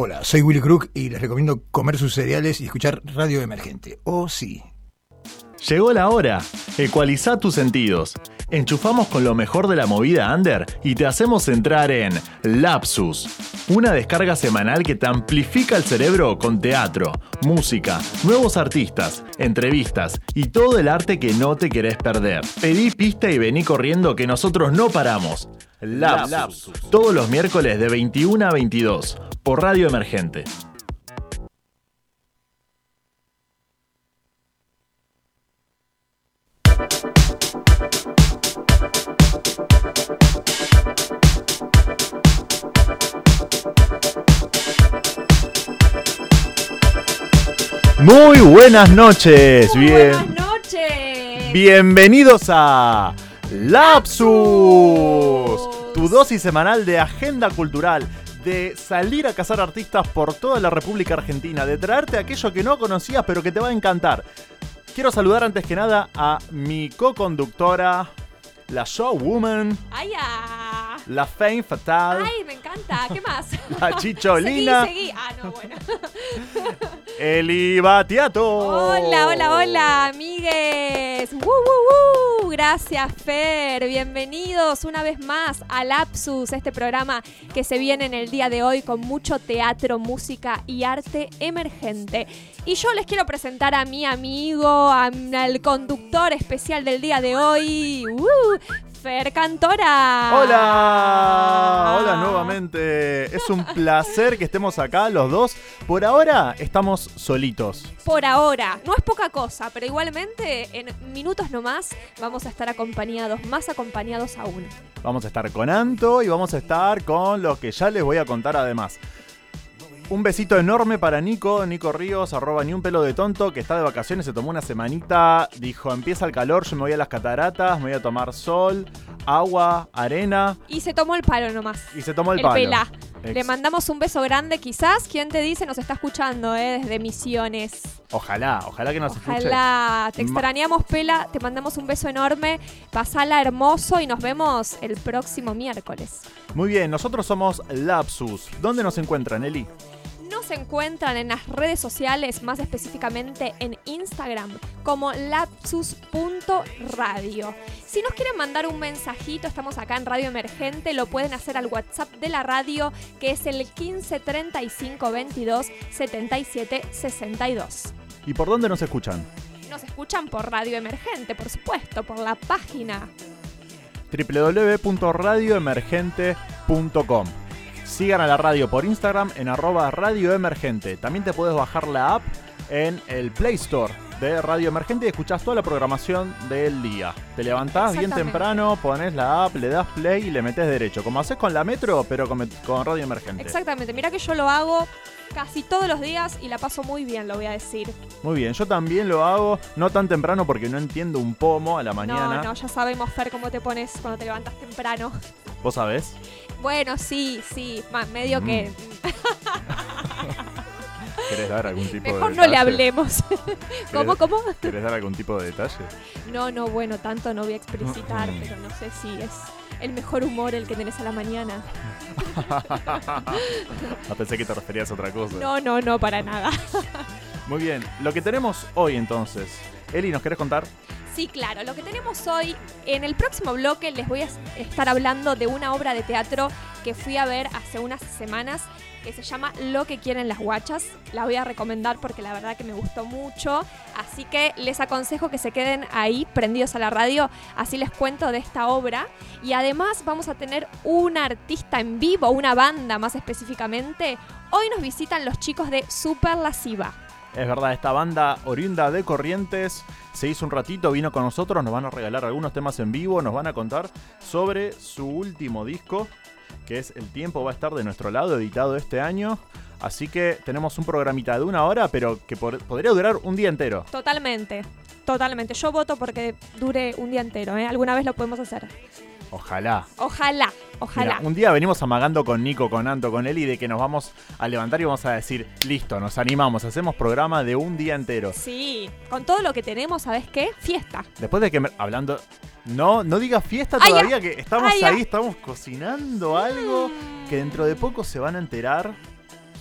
Hola, soy Willy Crook y les recomiendo comer sus cereales y escuchar Radio Emergente. Oh, sí. Llegó la hora. Ecualiza tus sentidos. Enchufamos con lo mejor de la movida under y te hacemos entrar en Lapsus, una descarga semanal que te amplifica el cerebro con teatro, música, nuevos artistas, entrevistas y todo el arte que no te querés perder. Pedí pista y vení corriendo que nosotros no paramos. Lapsus, todos los miércoles de 21 a 22 por Radio Emergente. Muy buenas noches. Muy Bien. Buenas noches. Bienvenidos a Lapsus, tu dosis semanal de agenda cultural, de salir a cazar artistas por toda la República Argentina, de traerte aquello que no conocías pero que te va a encantar. Quiero saludar antes que nada a mi co-conductora, la showwoman, Ay, ah. la fame fatal, Ay, me encanta. ¿Qué más? la chicholina, Seguí, seguí. Ah, no, bueno. Eli Batiato. Hola, hola, hola, amigues. Gracias, Fer. Bienvenidos una vez más a Lapsus, este programa que se viene en el día de hoy con mucho teatro, música y arte emergente. Y yo les quiero presentar a mi amigo, al conductor especial del día de hoy, ¡Woo! Fer Cantora. Hola, hola nuevamente. Es un placer que estemos acá los dos. Por ahora estamos solitos. Por ahora, no es poca cosa, pero igualmente en minutos nomás vamos a estar acompañados, más acompañados aún. Vamos a estar con Anto y vamos a estar con lo que ya les voy a contar además. Un besito enorme para Nico, Nico Ríos, arroba ni un pelo de tonto, que está de vacaciones, se tomó una semanita, dijo, empieza el calor, yo me voy a las cataratas, me voy a tomar sol, agua, arena, Y se tomó el palo nomás. y se tomó el, El, palo. pelá. Le mandamos un beso grande, quizás. ¿Quién te dice? Nos está escuchando, ¿eh? Desde Misiones. Ojalá, ojalá que nos escuche. Ojalá. Te extrañamos, Pela. Te mandamos un beso enorme. Pasala hermoso y nos vemos el próximo miércoles. Muy bien, nosotros somos Lapsus. ¿Dónde nos encuentran, Eli? Nos encuentran en las redes sociales, más específicamente en Instagram, como lapsus.radio. Si nos quieren mandar un mensajito, estamos acá en Radio Emergente, lo pueden hacer al WhatsApp de la radio, que es el 15 35 22 77 62. ¿Y por dónde nos escuchan? Nos escuchan por Radio Emergente, por supuesto, por la página. www.radioemergente.com. Sigan a la radio por Instagram en arroba Radio Emergente. También te puedes bajar la app en el Play Store de Radio Emergente y escuchás toda la programación del día. Te levantás bien temprano, pones la app, le das play y le metes derecho. Como haces con la Metro, pero con, con Radio Emergente. Exactamente, mira que yo lo hago casi todos los días y la paso muy bien, lo voy a decir. Muy bien, yo también lo hago, no tan temprano porque no entiendo un pomo a la mañana. No, no, ya sabemos, Fer, cómo te pones cuando te levantas temprano. ¿Vos sabés? Bueno, sí, sí, medio que ¿Querés dar algún tipo de mejor no detalle? le hablemos. ¿Cómo, cómo? ¿Querés dar algún tipo de detalle? No, no, bueno, tanto no voy a explicitar, Mm. pero no sé si es el mejor humor el que tenés a la mañana. Ah, pensé que te referías a otra cosa. No, no, no, para nada. Muy bien, lo que tenemos hoy entonces. Eli, ¿nos querés contar? Sí, claro, lo que tenemos hoy, en el próximo bloque les voy a estar hablando de una obra de teatro que fui a ver hace unas semanas que se llama Lo que quieren las guachas. La voy a recomendar porque la verdad que me gustó mucho. Así que les aconsejo que se queden ahí prendidos a la radio. Así les cuento de esta obra. Y además vamos a tener un artista en vivo, una banda más específicamente. Hoy nos visitan los chicos de Super Lasciva. Es verdad, esta banda oriunda de Corrientes se hizo un ratito, vino con nosotros, nos van a regalar algunos temas en vivo, nos van a contar sobre su último disco, que es El tiempo va a estar de nuestro lado, editado este año. Así que tenemos un programita de una hora, pero que podría durar un día entero. Totalmente, totalmente. Yo voto porque dure un día entero, ¿eh? Alguna vez lo podemos hacer. Ojalá. Ojalá, ojalá. Mira, un día venimos amagando con Nico, con Anto, con Eli de que nos vamos a levantar y vamos a decir, listo, nos animamos, hacemos programa de un día entero. Sí, con todo lo que tenemos, ¿sabes qué? Fiesta. Después de que me- hablando, no, no digas fiesta Ay, todavía, que estamos Ay, ya. ahí, estamos cocinando algo que dentro de poco se van a enterar.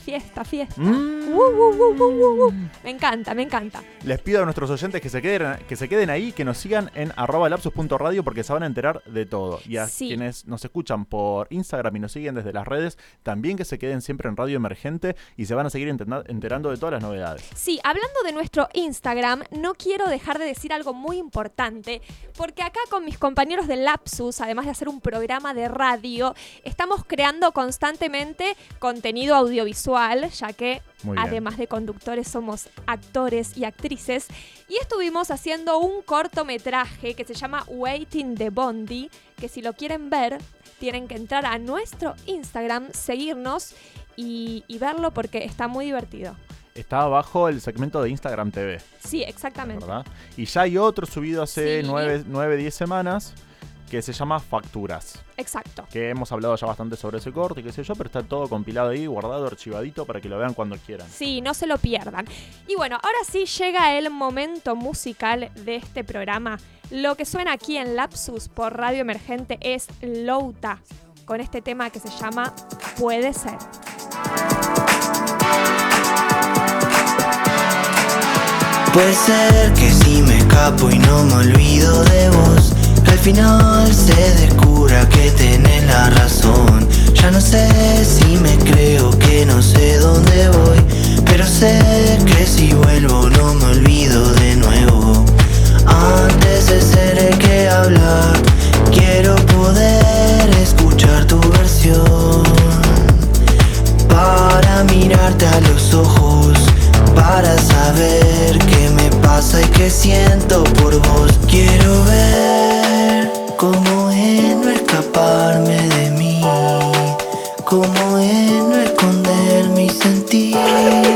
Fiesta, fiesta. Mm. Uh, uh, uh. Me encanta, me encanta. Les pido a nuestros oyentes que se queden, que se queden ahí, que nos sigan en arroba lapsus.radio porque se van a enterar de todo. Y a Sí. quienes nos escuchan por Instagram y nos siguen desde las redes, también que se queden siempre en Radio Emergente y se van a seguir enterando de todas las novedades. Sí, hablando de nuestro Instagram, no quiero dejar de decir algo muy importante, porque acá con mis compañeros de Lapsus, además de hacer un programa de radio, estamos creando constantemente contenido audiovisual, ya que además de conductores somos actores y actrices, y estuvimos haciendo un cortometraje que se llama Waiting the Bondi, que si lo quieren ver, tienen que entrar a nuestro Instagram, seguirnos y, y verlo porque está muy divertido. Está abajo el segmento de Instagram TV, Sí, exactamente. ¿verdad? Y ya hay otro subido hace Sí. 9, 10 semanas que se llama Facturas. Exacto. Que hemos hablado ya bastante sobre ese corte y qué sé yo, pero está todo compilado ahí, guardado, archivadito para que lo vean cuando quieran. Sí, no se lo pierdan. Y bueno, ahora sí llega el momento musical de este programa. Lo que suena aquí en Lapsus por Radio Emergente es Louta, con este tema que se llama Puede ser. Puede ser que si me escapo y no me olvido de vos, al final se descubra que tenés la razón. Ya no sé si me creo que no sé dónde voy, pero sé que si vuelvo no me olvido de nuevo. Antes de ser el que hablar, quiero poder escuchar tu versión para mirarte a los ojos, para saber qué me pasa y qué siento por vos. Quiero ver cómo es no escaparme de mí, cómo es no esconder mi sentir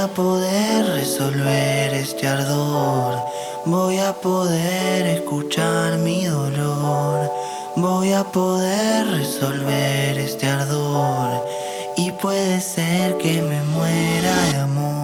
a poder resolver este ardor. Voy a poder escuchar mi dolor. Voy a poder resolver este ardor. Y puede ser que me muera de amor.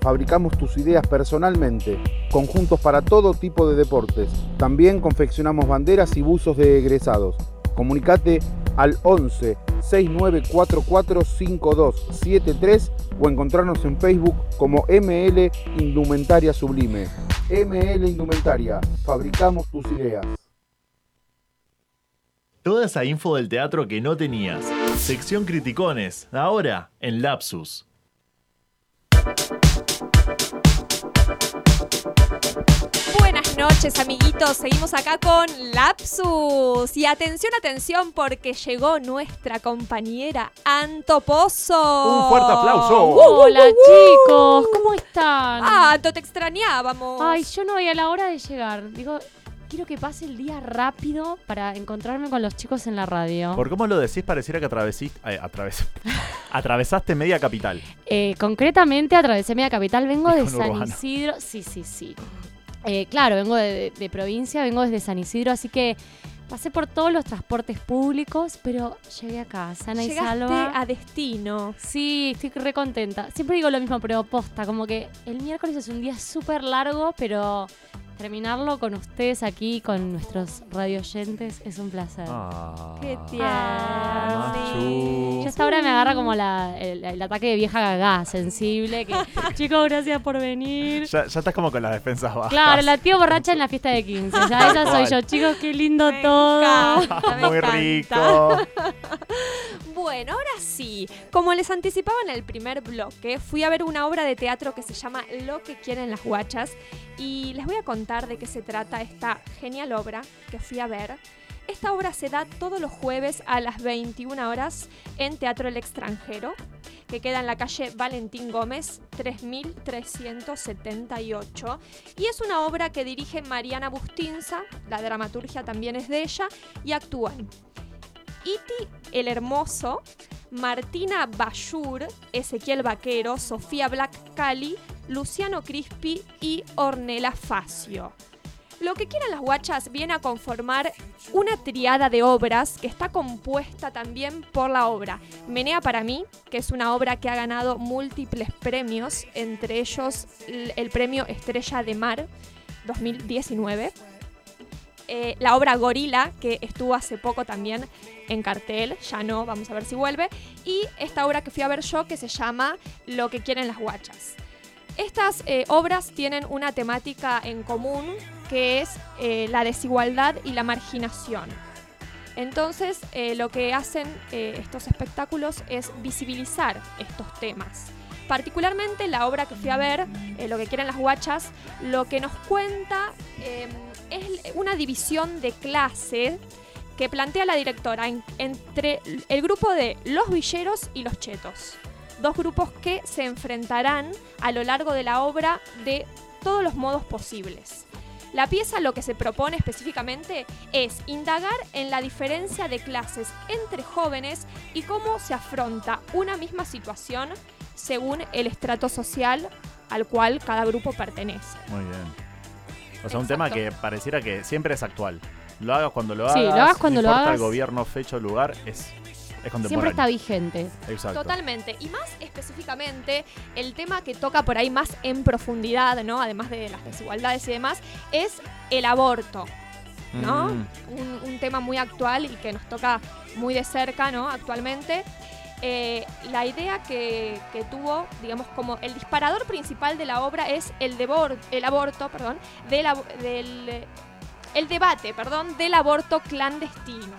Fabricamos tus ideas personalmente. Conjuntos para todo tipo de deportes. También confeccionamos banderas y buzos de egresados. Comunicate al 11 6944 5273 o encontrarnos en Facebook como ML Indumentaria Sublime. ML Indumentaria. Fabricamos tus ideas. Toda esa info del teatro que no tenías. Sección Criticones, ahora en Lapsus. Noches, amiguitos. Seguimos acá con Lapsus. Y atención, atención, porque llegó nuestra compañera Antopozo. Un fuerte aplauso. Hola chicos, ¿cómo están? Ah, Anto, te extrañábamos. Ay, yo no voy a la hora de llegar. Digo, quiero que pase el día rápido para encontrarme con los chicos en la radio. Por cómo lo decís, pareciera que atravesiste, eh, atraves- atravesaste media capital. Eh, concretamente atravesé media capital, vengo de San Urbano. Isidro. Sí, sí, sí. Eh, claro, vengo de, de provincia, vengo desde San Isidro, así que pasé por todos los transportes públicos, pero llegué acá, sana y Llegaste salva. a destino. Sí, estoy re contenta. Siempre digo lo mismo, pero posta, como que el miércoles es un día súper largo, pero terminarlo con ustedes aquí, con nuestros radioyentes, es un placer. Ah, Qué Ah, tierno. Ya hasta ahora me agarra como la- el, el ataque de vieja gagá, sensible, que chicos, gracias por venir. Ya, ya estás como con las defensas bajas. Claro, la tía borracha en la fiesta de 15. Ya esa soy yo, chicos, qué lindo Me todo. encanta, me Muy encanta. rico. Bueno, ahora sí. Como les anticipaba en el primer bloque, fui a ver una obra de teatro que se llama Lo que quieren las guachas y les voy a contar de qué se trata esta genial obra que fui a ver. Esta obra se da todos los jueves a las 21 horas en Teatro El Extranjero, que queda en la calle Valentín Gómez 3378. Y es una obra que dirige Mariana Bustinza, la dramaturgia también es de ella, y actúan Iti el Hermoso, Martina Bayur, Ezequiel Vaquero, Sofía Black Cali, Luciano Crispi y Ornella Facio. Lo que quieran las guachas viene a conformar una triada de obras que está compuesta también por la obra Menea para mí, que es una obra que ha ganado múltiples premios, entre ellos el premio Estrella de Mar 2019. Eh, la obra Gorila, que estuvo hace poco también en cartel, ya no, vamos a ver si vuelve. Y esta obra que fui a ver yo que se llama Lo que quieren las guachas. Estas eh, obras tienen una temática en común que es eh, la desigualdad y la marginación. Entonces, eh, lo que hacen estos espectáculos es visibilizar estos temas. Particularmente la obra que fui a ver, Lo que quieren las guachas, lo que nos cuenta eh, es una división de clase que plantea la directora en- entre el grupo de los villeros y los chetos. Dos grupos que se enfrentarán a lo largo de la obra de todos los modos posibles. La pieza lo que se propone específicamente es indagar en la diferencia de clases entre jóvenes y cómo se afronta una misma situación según el estrato social al cual cada grupo pertenece. Muy bien. O sea, un tema que pareciera que siempre es actual. Lo hagas cuando lo Sí, hagas. lo hagas cuando no lo hagas. el gobierno, fecha o lugar, es, es contemporáneo. Siempre está vigente. Exacto. Totalmente. Y más específicamente, el tema que toca por ahí más en profundidad, ¿no? Además de las desigualdades y demás, es el aborto, ¿no? Mm. Un, un tema muy actual y que nos toca muy de cerca, ¿no? Actualmente. Eh, la idea que, que tuvo, digamos, como el disparador principal de la obra es el, devor- el aborto, perdón, del, el debate, perdón, del aborto clandestino.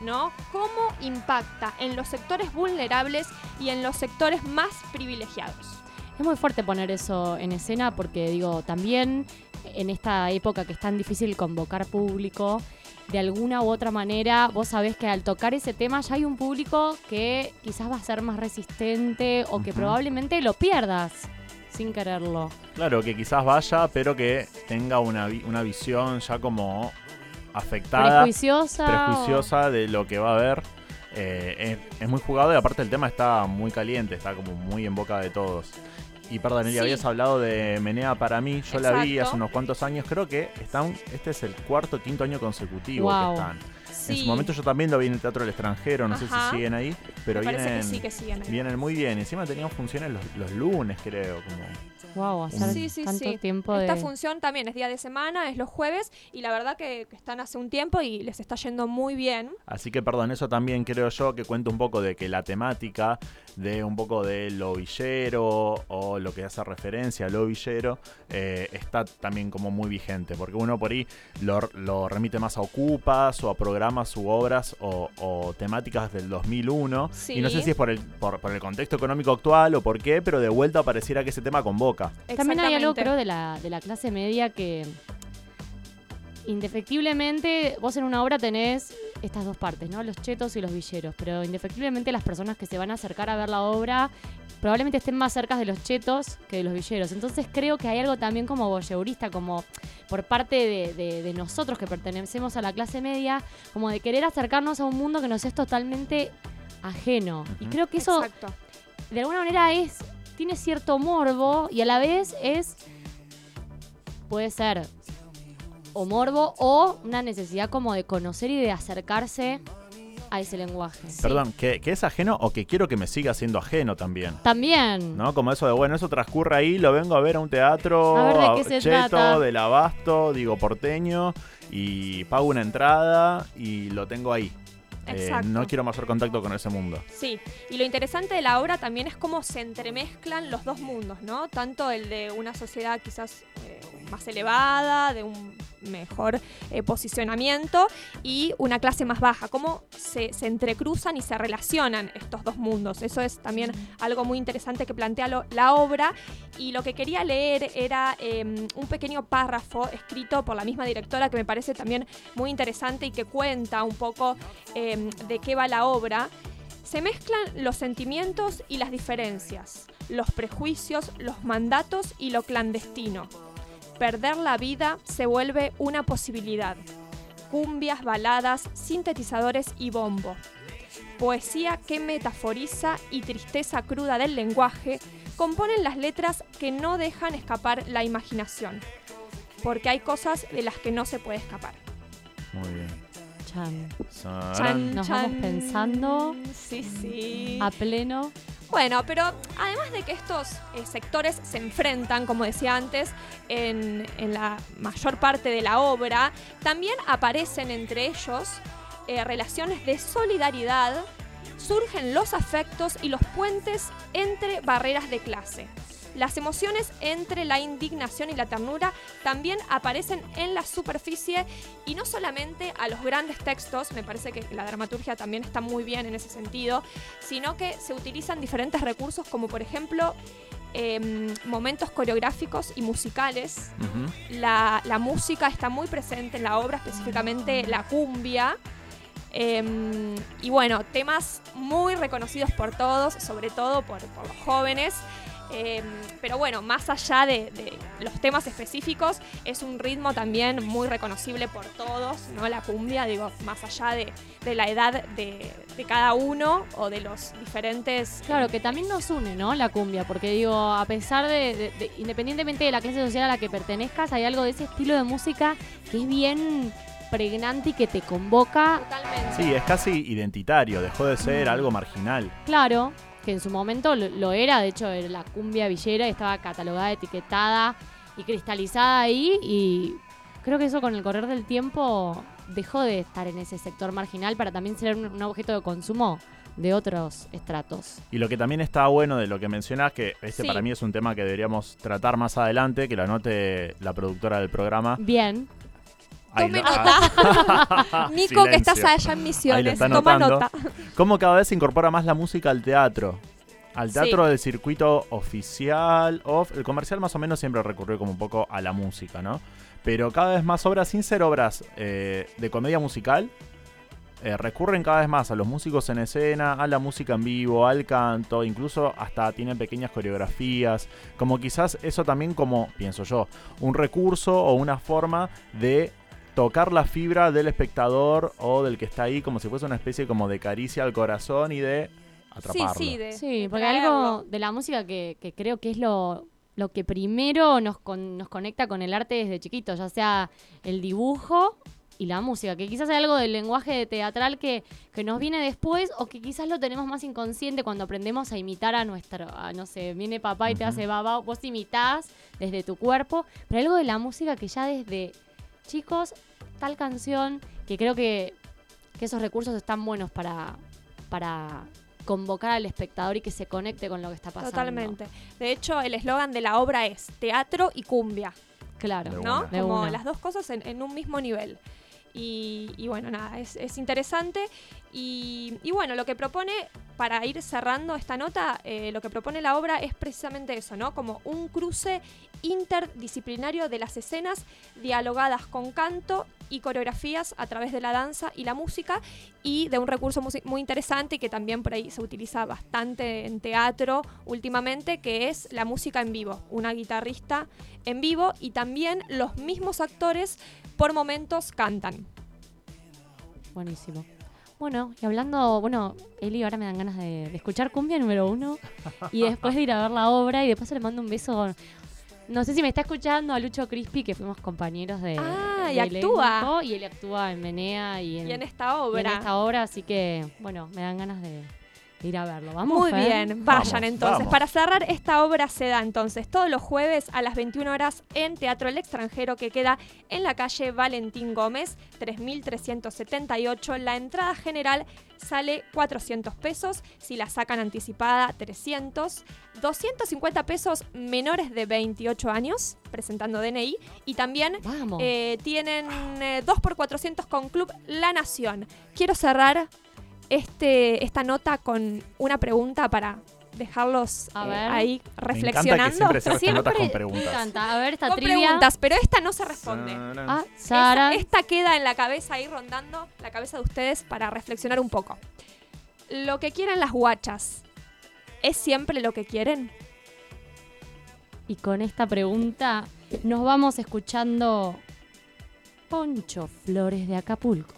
¿No? ¿Cómo impacta en los sectores vulnerables y en los sectores más privilegiados? Es muy fuerte poner eso en escena porque, digo, también en esta época que es tan difícil convocar público, de alguna u otra manera, vos sabés que al tocar ese tema ya hay un público que quizás va a ser más resistente o que probablemente lo pierdas sin quererlo. Claro, que quizás vaya, pero que tenga una, una visión ya como afectada, Prejuiciosa. o- de lo que va a haber. Eh, es, es muy jugado y aparte el tema está muy caliente, está como muy en boca de todos. Y perdón, Eli, Sí. habías hablado de Menea para mí, yo la vi hace unos cuantos años, creo que están, este es el cuarto o quinto año consecutivo Wow. que están. Sí. En su momento yo también lo vi en el Teatro del Extranjero, no sé si siguen ahí, pero que vienen, sí que siguen ahí. vienen muy bien. Encima tenían funciones los, los lunes, creo. Como... Wow, hacer Sí, sí, tanto sí. tiempo de... Esta función también es día de semana, es los jueves, y la verdad que, que están hace un tiempo y les está yendo muy bien. Así que perdón, eso también creo yo que cuenta un poco de que la temática de un poco de lo villero o lo que hace referencia a lo villero eh, está también como muy vigente, porque uno por ahí lo, lo remite más a ocupas o a programas u obras o, o temáticas del 2001 y no sé si es por el, por, por el contexto económico actual o por qué, pero de vuelta pareciera que ese tema convoca. También hay algo, creo, de la, de la clase media que indefectiblemente vos en una obra tenés estas dos partes, ¿no? Los chetos y los villeros, pero indefectiblemente las personas que se van a acercar a ver la obra probablemente estén más cerca de los chetos que de los villeros. Entonces creo que hay algo también como voyeurista, como por parte de, de- de nosotros que pertenecemos a la clase media, como de querer acercarnos a un mundo que nos es totalmente ajeno. Y creo que eso Exacto. de alguna manera es tiene cierto morbo y a la vez es puede ser o morbo o una necesidad como de conocer y de acercarse a ese lenguaje. Perdón, que, que es ajeno o que quiero que me siga siendo ajeno también. También. ¿No? Como eso de, bueno, eso transcurre ahí, lo vengo a ver a un teatro, A ver de qué se cheto, trata. del abasto, digo porteño, y pago una entrada y lo tengo ahí. Eh, no quiero mayor contacto con ese mundo. Sí, y lo interesante de la obra también es cómo se entremezclan los dos mundos, ¿no? Tanto el de una sociedad quizás eh, más elevada, de un mejor eh, posicionamiento, y una clase más baja, cómo se, se entrecruzan y se relacionan estos dos mundos. Eso es también algo muy interesante que plantea lo- la obra, y lo que quería leer era eh, un pequeño párrafo escrito por la misma directora que me parece también muy interesante y que cuenta un poco eh, de qué va la obra, se mezclan los sentimientos y las diferencias, los prejuicios, los mandatos y lo clandestino. Perder la vida se vuelve una posibilidad. Cumbias, baladas, sintetizadores y bombo. Poesía que metaforiza y tristeza cruda del lenguaje componen las letras que no dejan escapar la imaginación. Porque hay cosas de las que no se puede escapar. Muy bien. Chan. Nos vamos pensando. Sí, sí. A pleno. Bueno, pero además de que estos eh, sectores se enfrentan, como decía antes, en, en la mayor parte de la obra, también aparecen entre ellos eh, relaciones de solidaridad, surgen los afectos y los puentes entre barreras de clase. Las emociones entre la indignación y la ternura también aparecen en la superficie y no solamente a los grandes textos, me parece que la dramaturgia también está muy bien en ese sentido, sino que se utilizan diferentes recursos como por ejemplo em, momentos coreográficos y musicales. La, la música está muy presente en la obra, específicamente la cumbia. Em, y bueno, temas muy reconocidos por todos, sobre todo por, por los jóvenes. Em, pero bueno, más allá de, de los temas específicos, es un ritmo también muy reconocible por todos, ¿no? La cumbia, digo, más allá de, de la edad de, de cada uno o de los diferentes... Claro, que también nos une, ¿no? La cumbia, porque digo, a pesar de, de- de- independientemente de la clase social a la que pertenezcas, hay algo de ese estilo de música que es bien pregnante y que te convoca. Totalmente. Sí, es casi identitario, dejó de ser algo marginal. Claro, que en su momento lo, lo era, de hecho, era la cumbia villera y estaba catalogada, etiquetada y cristalizada ahí. Y creo que eso con el correr del tiempo dejó de estar en ese sector marginal para también ser un, un objeto de consumo de otros estratos. Y lo que también está bueno de lo que mencionás, que este Sí. para mí es un tema que deberíamos tratar más adelante, que lo anote la productora del programa. Bien, Tome nota. Nico, que estás allá en Misiones, toma nota. Cómo cada vez se incorpora más la música al teatro. Al teatro del circuito oficial, off, el comercial más o menos siempre recurrió como un poco a la música, ¿no? Pero cada vez más obras, sin ser obras eh, de comedia musical, eh, recurren cada vez más a los músicos en escena, a la música en vivo, al canto, incluso hasta tienen pequeñas coreografías, como quizás eso también como, pienso yo, un recurso o una forma de tocar la fibra del espectador o del que está ahí como si fuese una especie como de caricia al corazón y de Sí, atraparlo. sí, de, sí, de porque algo de la música que, que creo que es lo, lo que primero nos, con- nos conecta con el arte desde chiquitos, ya sea el dibujo y la música, que quizás hay algo del lenguaje teatral que, que nos viene después o que quizás lo tenemos más inconsciente cuando aprendemos a imitar a nuestro, a, no sé, viene papá y te hace baba, vos imitás desde tu cuerpo, pero algo de la música que ya desde chicos, tal canción, que creo que, que esos recursos están buenos para, para convocar al espectador y que se conecte con lo que está pasando. Totalmente. De hecho, el eslogan de la obra es teatro y cumbia, Claro. De ¿no? una. De Como una. las dos cosas en, en un mismo nivel. Y, y bueno, nada, es, es interesante. Y, y bueno, lo que propone, para ir cerrando esta nota, eh, lo que propone la obra es precisamente eso, ¿no? Como un cruce interdisciplinario de las escenas dialogadas con canto y coreografías a través de la danza y la música y de un recurso muy interesante que también por ahí se utiliza bastante en teatro últimamente, que es la música en vivo, una guitarrista en vivo y también los mismos actores por momentos cantan. Buenísimo. Bueno, y hablando, bueno, Eli, ahora me dan ganas de, de escuchar Cumbia número uno y después de ir a ver la obra y después le mando un beso. No sé si me está escuchando a Lucho Crispy, que fuimos compañeros de. Ah, y actúa. elenco, Y él actúa en Menea y en, Y en esta y en obra. esta obra, así que, bueno, me dan ganas de ir a verlo. Vamos. Muy Fer? bien, vayan Vamos, entonces. vamos. Para cerrar, esta obra se da entonces todos los jueves a las 21 horas en Teatro El Extranjero que queda en la calle Valentín Gómez, 3378. La entrada general sale 400 pesos, si la sacan anticipada 300, 250 pesos menores de 28 años, presentando DNI, y también Vamos. eh, tienen 2 por 400 con Club La Nación. Quiero cerrar este, esta nota con una pregunta para dejarlos A eh, ver. ahí Me encanta que reflexionando. siempre notas con Me preguntas. encanta. A ver, esta con trivia. preguntas, pero esta no se responde. Ah, Sara. esta queda en la cabeza ahí rondando la cabeza de ustedes para reflexionar un poco. Lo que quieren las guachas, ¿es siempre lo que quieren? Y con esta pregunta nos vamos escuchando Poncho Flores de Acapulco.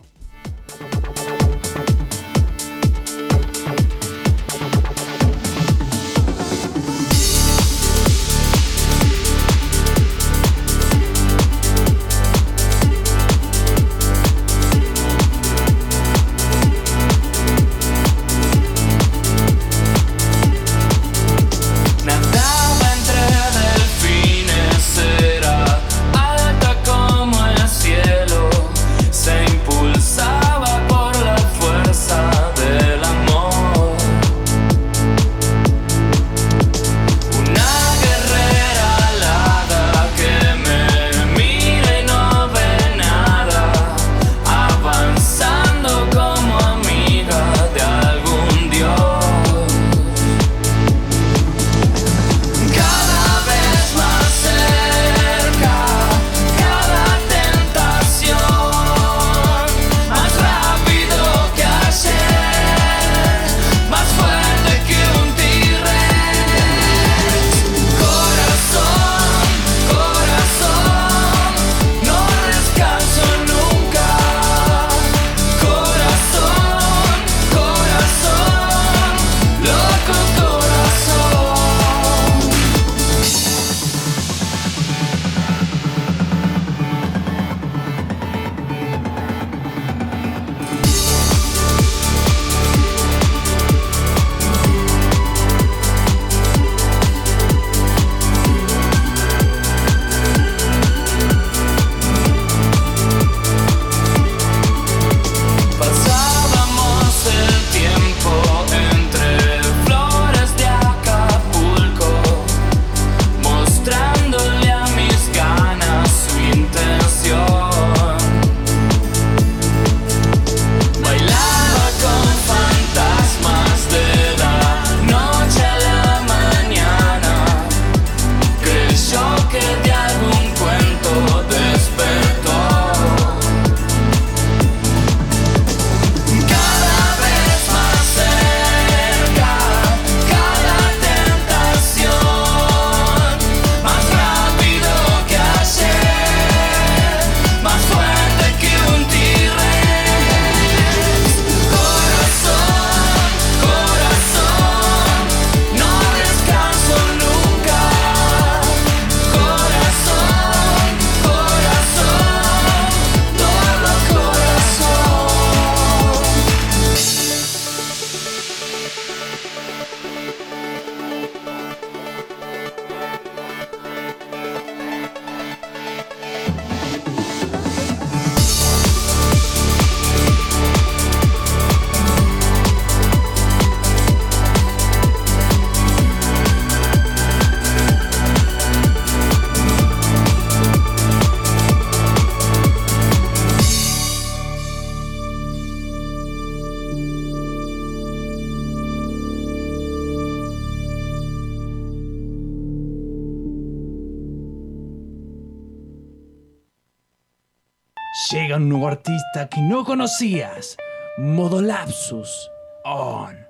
Artista que no conocías. Modo Lapsus On.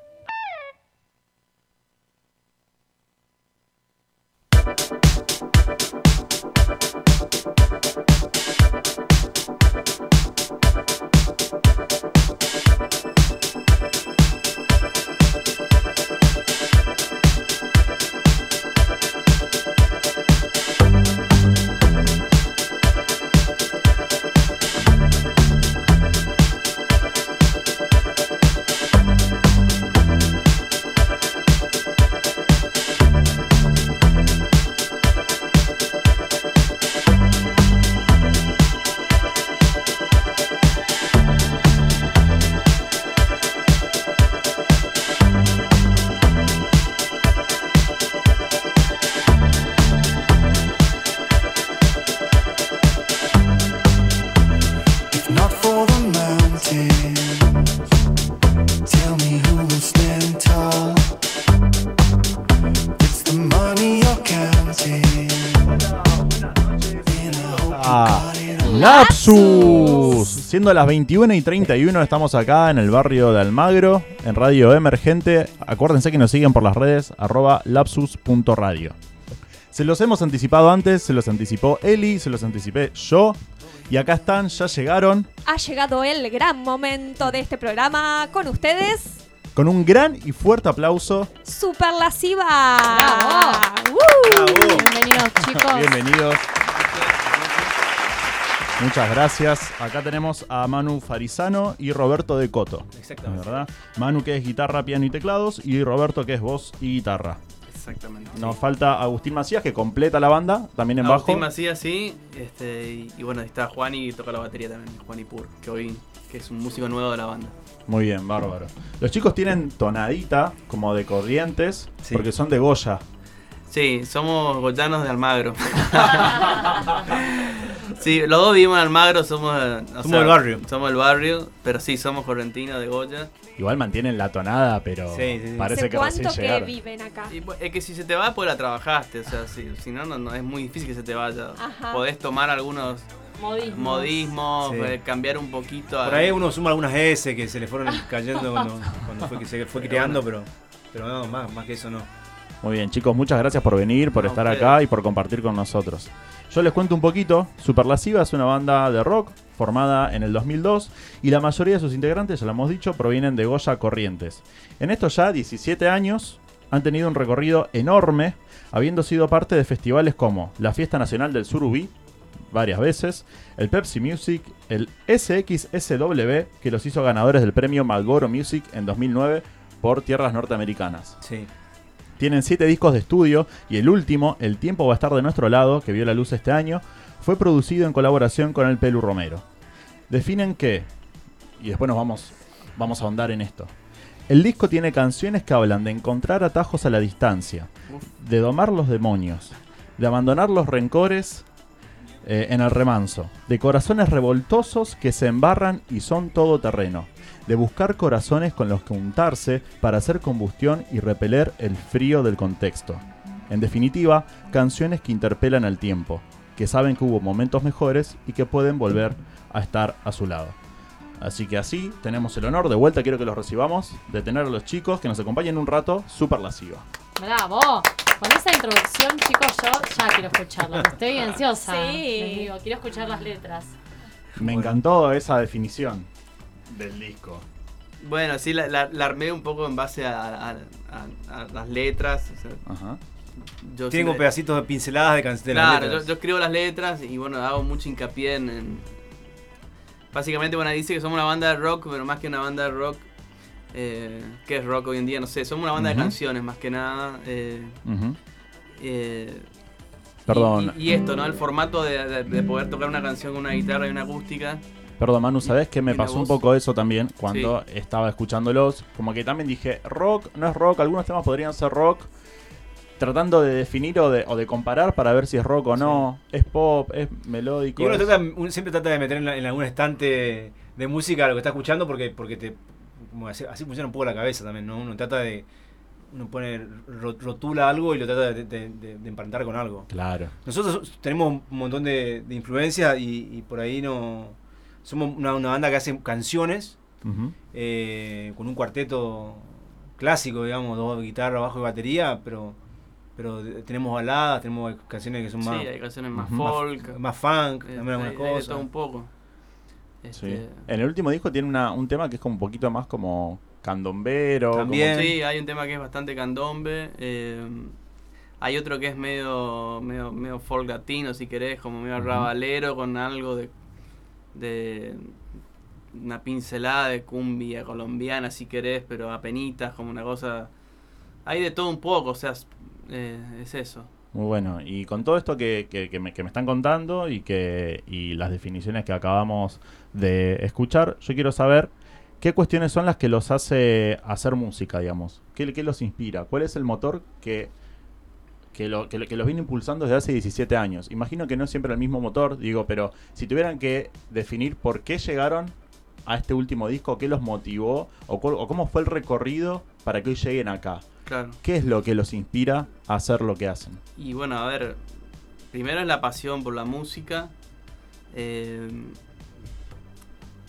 Lapsus. Siendo las 21 y 31, estamos acá en el barrio de Almagro, en Radio Emergente. Acuérdense que nos siguen por las redes arroba lapsus.radio. Se los hemos anticipado antes, se los anticipó Eli, se los anticipé yo. Y acá están, ya llegaron Ha llegado el gran momento de este programa con ustedes. con un gran y fuerte aplauso. Super Lasciva. ¡Bravo! Bienvenidos, chicos. Bienvenidos. Muchas gracias. Acá tenemos a Manu Farizano y Roberto de Coto. Exactamente. ¿verdad? Manu que es guitarra, piano y teclados y Roberto que es voz y guitarra. Exactamente. Nos falta Agustín Macías que completa la banda, también en bajo. Agustín Macías, sí. Este, y, y bueno, ahí está Juan y toca la batería también, Juan y Pur, que hoy que es un músico nuevo de la banda. Muy bien, bárbaro. Los chicos tienen tonadita como de corrientes Sí. porque son de Goya. Sí, somos goyanos de Almagro. sí, los dos vivimos en Almagro, somos... o Somos del barrio. Somos el barrio, pero sí, somos correntinos de Goya. Igual mantienen la tonada, pero Sí, sí, sí. parece ¿Hace que recién cuánto que llegaron. viven acá? Y, es que si se te va, pues la trabajaste. O sea, si, si no, no, no, es muy difícil que se te vaya. Ajá. Podés tomar algunos Modismos. modismos, Sí. eh, cambiar un poquito. a- Por ahí uno suma algunas S que se le fueron cayendo cuando, cuando fue, que se fue creando, pero, pero no, más, más que eso no. Muy bien, chicos, muchas gracias por venir, por estar ustedes. acá y por compartir con nosotros. Yo les cuento un poquito. Superlasiva es una banda de rock formada en el 2002 y la mayoría de sus integrantes, ya lo hemos dicho, provienen de Goya Corrientes. En estos ya 17 años han tenido un recorrido enorme, habiendo sido parte de festivales como la Fiesta Nacional del Surubí, varias veces, el Pepsi Music, el SXSW, que los hizo ganadores del premio Marlboro Music en 2009 por tierras norteamericanas. Sí. Tienen siete discos de estudio y el último, El tiempo va a estar de nuestro lado, que vio la luz este año, fue producido en colaboración con el Pelu Romero. Definen que, y después nos vamos, vamos a ahondar en esto. El disco tiene canciones que hablan de encontrar atajos a la distancia, de domar los demonios, de abandonar los rencores eh, en el remanso, de corazones revoltosos que se embarran y son todo terreno, de buscar corazones con los que untarse para hacer combustión y repeler el frío del contexto. En definitiva, canciones que interpelan al tiempo, que saben que hubo momentos mejores y que pueden volver a estar a su lado. Así que así tenemos el honor, de vuelta quiero que los recibamos, de tener a los chicos que nos acompañen un rato super lasciva. Bravo. Con esa introducción, chicos, yo ya quiero escucharla. Estoy ansiosa. Sí. Les digo, quiero escuchar las letras. Me encantó esa definición del disco. Bueno, sí, la, la- la armé un poco en base a, a- a- a las letras. o sea, Ajá. yo como pedacitos de pinceladas de canciones. Claro, yo, yo escribo las letras y bueno, hago mucho hincapié en, en- Básicamente, bueno, dice que somos una banda de rock, pero más que una banda de rock, eh, ¿qué es rock hoy en día? No sé, somos una banda de canciones más que nada. eh, eh, Perdón. Y, y esto, ¿no? El formato de, de- de poder tocar una canción con una guitarra y una acústica. Perdón, Manu, ¿sabes que me pasó un poco eso también cuando estaba escuchándolos? Como que también dije, rock, no es rock, algunos temas podrían ser rock, tratando de definir o de, o de comparar para ver si es rock o no, es pop, es melódico. Y uno, es- trata- uno siempre trata de meter en, la- en algún estante de música lo que está escuchando porque, porque te, como así, así funciona un poco la cabeza también, ¿no? Uno trata de. Uno pone, ro- rotula algo y lo trata de, de- de- de emparentar con algo. Claro. Nosotros tenemos un montón de, de influencias y, y por ahí no. Somos una, una banda que hace canciones eh, con un cuarteto clásico, digamos, dos guitarras, bajo y batería, pero pero tenemos baladas, tenemos canciones que son Sí, más hay canciones más folk. más funk, eh, también algunas cosas. todo un poco. Sí. Este, En el último disco tiene una, un tema que es como un poquito más como candombero. como- También. Sí, hay un tema que es bastante candombe. eh, hay otro que es medio, medio, medio folk latino, si querés, como medio Ujú. rabalero, con algo de, de una pincelada de cumbia colombiana, si querés, pero apenitas, como una cosa... Hay de todo un poco, o sea, eh, es eso. Muy bueno. Y con todo esto que, que- que me, que me están contando y que y las definiciones que acabamos de escuchar, yo quiero saber qué cuestiones son las que los hace hacer música, digamos. ¿Qué, qué los inspira? ¿Cuál es el motor que, que, lo- que lo- que los viene impulsando desde hace 17 años? Imagino que no es siempre el mismo motor, digo, pero si tuvieran que definir por qué llegaron a este último disco, qué los motivó o, cómo fue el recorrido para que hoy lleguen acá. Claro. ¿Qué es lo que los inspira a hacer lo que hacen? Y bueno, a ver, primero es la pasión por la música. eh,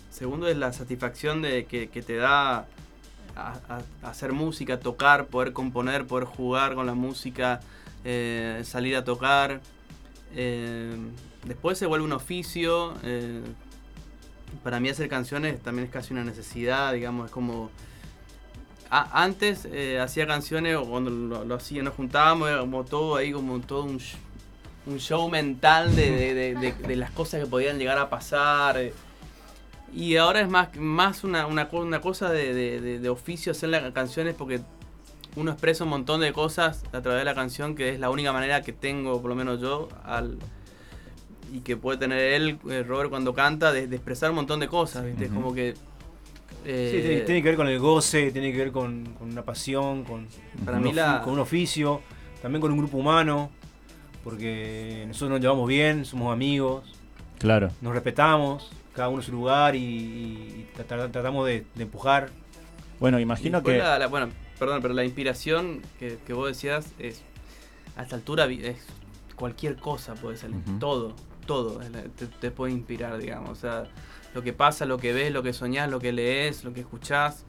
segundo es la satisfacción de que, que te da a- a- hacer música, tocar, poder componer, poder jugar con la música, eh, salir a tocar. eh, después se vuelve un oficio. eh, para mí hacer canciones también es casi una necesidad, digamos, es como... Antes hacía canciones, cuando lo, lo hacía, nos juntábamos, era como todo ahí, como todo un, sh- un show mental de, de- de- las cosas que podían llegar a pasar. Y ahora es más, más una, una, una cosa de oficio hacer las canciones porque uno expresa un montón de cosas a través de la canción, que es la única manera que tengo, por lo menos yo, al, y que puede tener él, eh, Robert, cuando canta, de, de expresar un montón de cosas, ¿viste? Como que... Sí, eh, tiene, tiene que ver con el goce, tiene que ver con, con una pasión, con, Para un mí la- con un oficio, también con un grupo humano, porque nosotros nos llevamos bien, somos amigos, Claro. nos respetamos, cada uno su lugar y, y tra- tra- tratamos de, de empujar. Bueno, imagino que... la- la- bueno, perdón, pero la inspiración que, que vos decías es. A esta altura es cualquier cosa puede salir. Todo, todo te, te puede inspirar, digamos. O sea, lo que pasa, lo que ves, lo que soñás, lo que lees, lo que escuchás.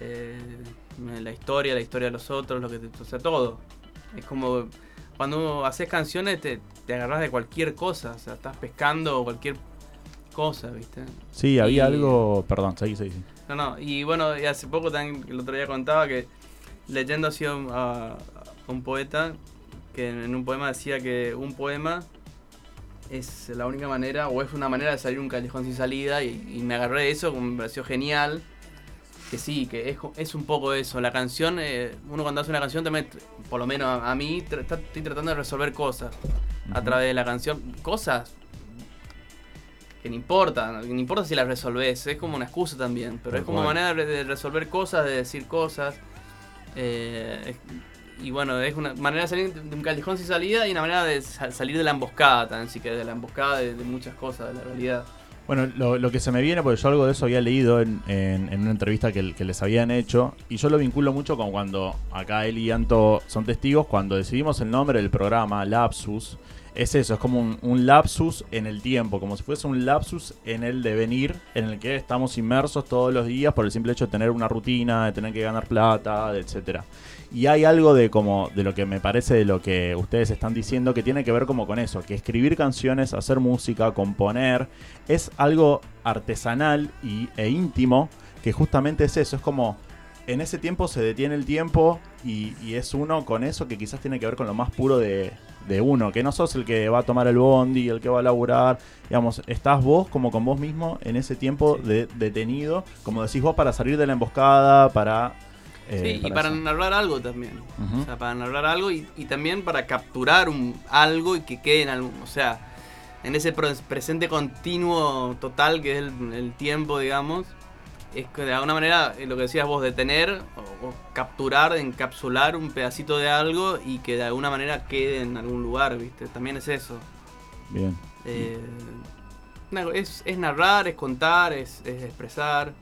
eh, la historia, la historia de los otros, lo que te- o sea, todo. Es como cuando haces canciones te, te agarras de cualquier cosa, o sea, estás pescando cualquier cosa, ¿viste? Sí, había Y- algo... Perdón, seguí, seguí. No, no, y bueno, y hace poco también, el otro día contaba que leyendo así a, un- a- a un poeta, que en un poema decía que un poema es la única manera, o es una manera de salir de un callejón sin salida, y, y me agarré de eso, me pareció genial, que sí, que es, es un poco eso, la canción, eh, uno cuando hace una canción también, por lo menos a, a mí, tra- estoy tratando de resolver cosas a través de la canción, cosas que no importa, no importa si las resolves, es como una excusa también, pero es como cual. manera de resolver cosas, de decir cosas. eh, y bueno, es una manera de salir de un callejón sin salida y una manera de sa- salir de la emboscada también, querés, de la emboscada de, de muchas cosas, de la realidad. Bueno, lo, lo que se me viene, porque yo algo de eso había leído en, en- en una entrevista que, que les habían hecho, y yo lo vinculo mucho con cuando acá él y Anto son testigos, cuando decidimos el nombre del programa, Lapsus, es eso, es como un, lapsus en el tiempo, como si fuese un lapsus en el devenir, en el que estamos inmersos todos los días por el simple hecho de tener una rutina, de tener que ganar plata, etcétera. Y hay algo de como de lo que me parece de lo que ustedes están diciendo que tiene que ver como con eso, que escribir canciones, hacer música, componer, es algo artesanal y, e íntimo, que justamente es eso, es como en ese tiempo se detiene el tiempo y, y es uno con eso que quizás tiene que ver con lo más puro de, de uno, que no sos el que va a tomar el bondi, el que va a laburar, digamos, estás vos como con vos mismo en ese tiempo de, detenido, como decís vos, para salir de la emboscada, para... eh, sí, y para eso. narrar algo también. O sea, para narrar algo y, y también para capturar un, algo y que quede en algún. O sea, en ese presente continuo total que es el, el tiempo, digamos. Es que de alguna manera, eh, lo que decías vos, detener o, o capturar, encapsular un pedacito de algo y que de alguna manera quede en algún lugar, ¿viste? También es eso. Bien. Eh, es, es narrar, es contar, es, es expresar.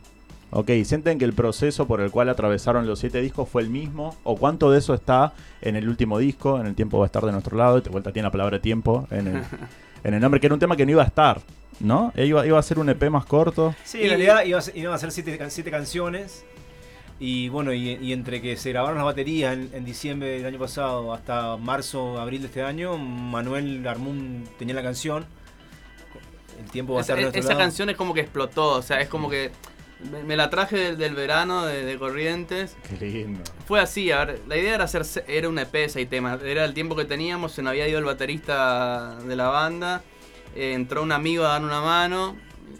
Ok, ¿sienten que el proceso por el cual atravesaron los siete discos fue el mismo? ¿O cuánto de eso está en el último disco? En el tiempo va a estar de nuestro lado. De vuelta tiene la palabra tiempo en el, en el nombre, que era un tema que no iba a estar ¿no? E Iba, iba a ser un EP más corto. Sí, en realidad iba a ser- iban a ser siete, siete canciones. Y bueno, y, y entre que se grabaron las baterías en, en diciembre del año pasado hasta marzo, abril de este año, Manuel Armún tenía la canción. El tiempo va a Esa, estar esa lado. canción es como que explotó, o sea, es como que me, la traje del, del verano de, de Corrientes. Qué lindo. Fue así, a ver, la idea era hacer era un EP seis temas, era el tiempo que teníamos, se nos había ido el baterista de la banda, eh, entró un amigo a dar una mano,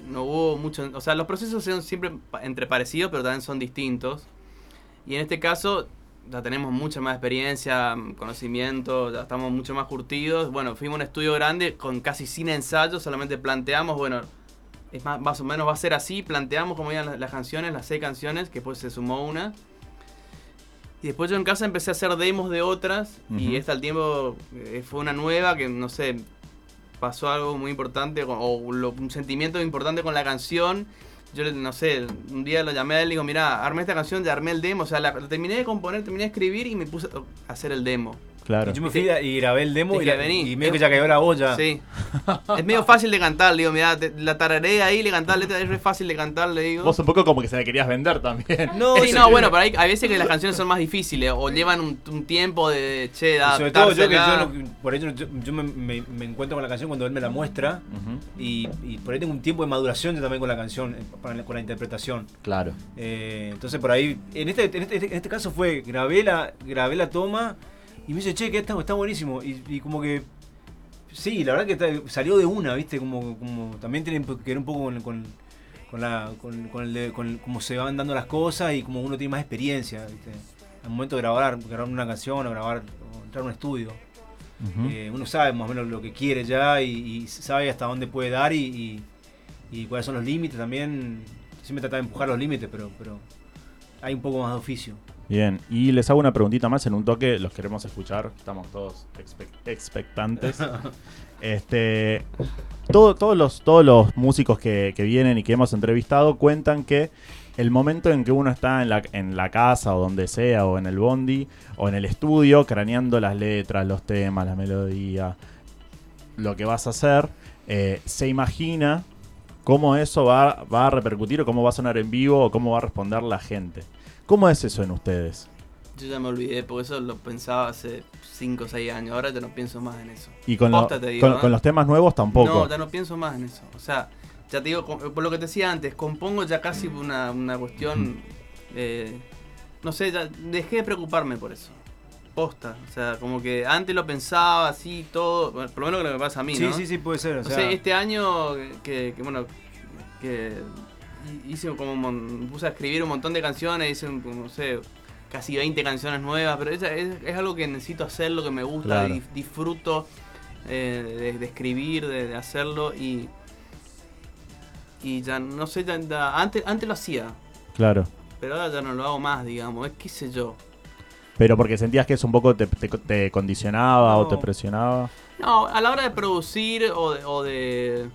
no hubo mucho, o sea, los procesos son siempre entre parecidos, pero también son distintos. Y en este caso ya tenemos mucha más experiencia, conocimiento, ya estamos mucho más curtidos. Bueno, fuimos a un estudio grande con casi sin ensayo, solamente planteamos, bueno, es más, más o menos va a ser así, planteamos cómo iban las, las canciones, las seis canciones, que después se sumó una. Y después yo en casa empecé a hacer demos de otras y esta al tiempo eh, fue una nueva que no sé, pasó algo muy importante o- lo- un sentimiento importante con la canción. Yo no sé, un día lo llamé a él y digo, mira, armé esta canción, ya armé el demo, o sea, la, la terminé de componer, terminé de escribir y me puse a hacer el demo. Claro. Y yo me fui y grabé el demo y, Dije, la- vení. y medio que ya cayó la olla. Sí. es medio fácil de cantar, le digo, mira, te- la tararé ahí, le cantar letra, es re fácil de cantar, le digo. Vos un poco como que se la querías vender también. No, sí, no, bueno, pero hay, hay veces que las canciones son más difíciles o llevan un, un tiempo de, che, Y sobre todo yo que yo, no- por ello yo, yo me, me- me encuentro con la canción cuando él me la muestra y, y por ahí tengo un tiempo de maduración yo también con la canción, eh, para la- con la interpretación. Claro. Eh, entonces por ahí, en este, en este, en este caso fue, grabé la, grabé la toma y me dice, che, que está, está buenísimo. Y, y como que, sí, la verdad que está- salió de una, viste, como, como también tiene que ver un poco con, con, con la, con, con el con cómo se van dando las cosas y como uno tiene más experiencia, viste. Al momento de grabar, grabar una canción o grabar, o entrar a un estudio. Eh, uno sabe más o menos lo que quiere ya y, y sabe hasta dónde puede dar y, y- y cuáles son los límites también. Siempre trata de empujar los límites, pero, pero hay un poco más de oficio. Bien, y les hago una preguntita más en un toque, los queremos escuchar, estamos todos expec- expectantes. este, todo- todos, los, todos los músicos que, que vienen y que hemos entrevistado cuentan que el momento en que uno está en la, en la casa o donde sea, o en el bondi, o en el estudio, craneando las letras, los temas, la melodía, lo que vas a hacer, eh, se imagina cómo eso va, va a repercutir o cómo va a sonar en vivo o cómo va a responder la gente. ¿Cómo es eso en ustedes? Yo ya me olvidé, porque eso lo pensaba hace 5 o 6 años, ahora ya no pienso más en eso. Y con, lo- Posta te digo, con, ¿eh? con los temas nuevos tampoco. No, ya no pienso más en eso. O sea, ya te digo, por lo que te decía antes, compongo ya casi una, una cuestión. eh, no sé, ya dejé de preocuparme por eso. Posta. O sea, como que antes lo pensaba así, todo. bueno, por lo menos lo que me pasa a mí, sí, ¿no? sí, sí, puede ser. O O sea, sea, este año que, que, bueno, que hice como, mon- puse a escribir un montón de canciones, hice, no sé, casi 20 canciones nuevas, pero es, es, es algo que necesito hacer, lo que me gusta, Claro. di- disfruto eh, de, de escribir, de, de hacerlo y... Y ya no sé, ya- ya- antes, antes lo hacía, Claro. pero ahora ya no lo hago más, digamos, es qué sé yo. Pero porque sentías que eso un poco te, te- te condicionaba o te presionaba. No, a la hora de producir o de, o de,